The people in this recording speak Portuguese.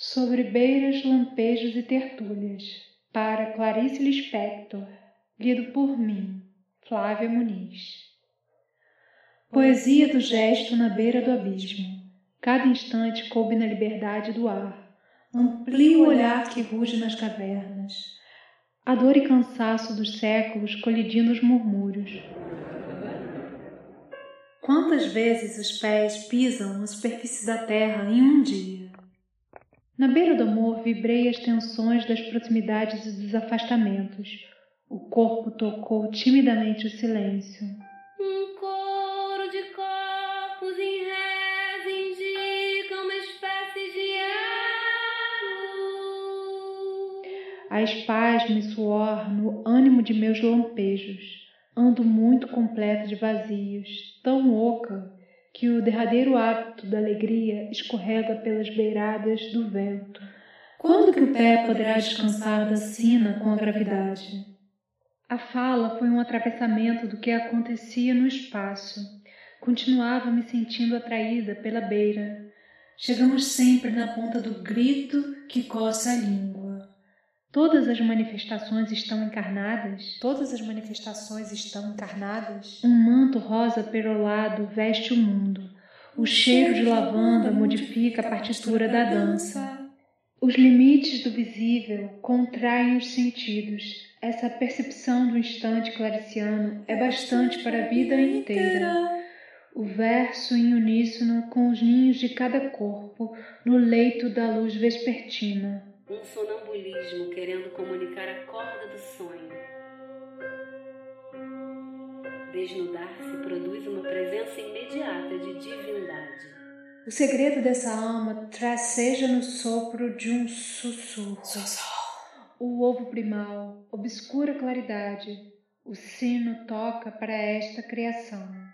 Sobre beiras, lampejos e tertúlias, para Clarice Lispector, lido por mim, Flávia Muniz. Poesia do gesto na beira do abismo. Cada instante coube na liberdade do ar. Amplie o olhar que ruge nas cavernas. A dor e cansaço dos séculos colidindo os murmúrios. Quantas vezes os pés pisam na superfície da terra em um dia? Na beira do amor vibrei as tensões das proximidades e dos afastamentos. O corpo tocou timidamente o silêncio. Um coro de corpos em reza indica uma espécie de elo. A espasmo e suor no ânimo de meus lampejos. Ando muito completa de vazios, tão oca que o derradeiro hábito da alegria escorrega pelas beiradas do vento. Quando que o pé poderá descansar da sina com a gravidade? A fala foi um atravessamento do que acontecia no espaço. Continuava me sentindo atraída pela beira. Chegamos sempre na ponta do grito que coça a língua. Todas as manifestações estão encarnadas? Todas as manifestações estão encarnadas? Um manto rosa perolado veste o mundo. O cheiro de lavanda modifica a partitura da dança. Os limites do visível contraem os sentidos. Essa percepção do instante clariciano é bastante para a vida inteira. O verso em uníssono com os ninhos de cada corpo no leito da luz vespertina um sonambulismo querendo comunicar a corda do sonho. Desnudar-se produz uma presença imediata de divindade. O segredo dessa alma traceja no sopro de um sussurro. O ovo primal, obscura claridade, o sino toca para esta criação.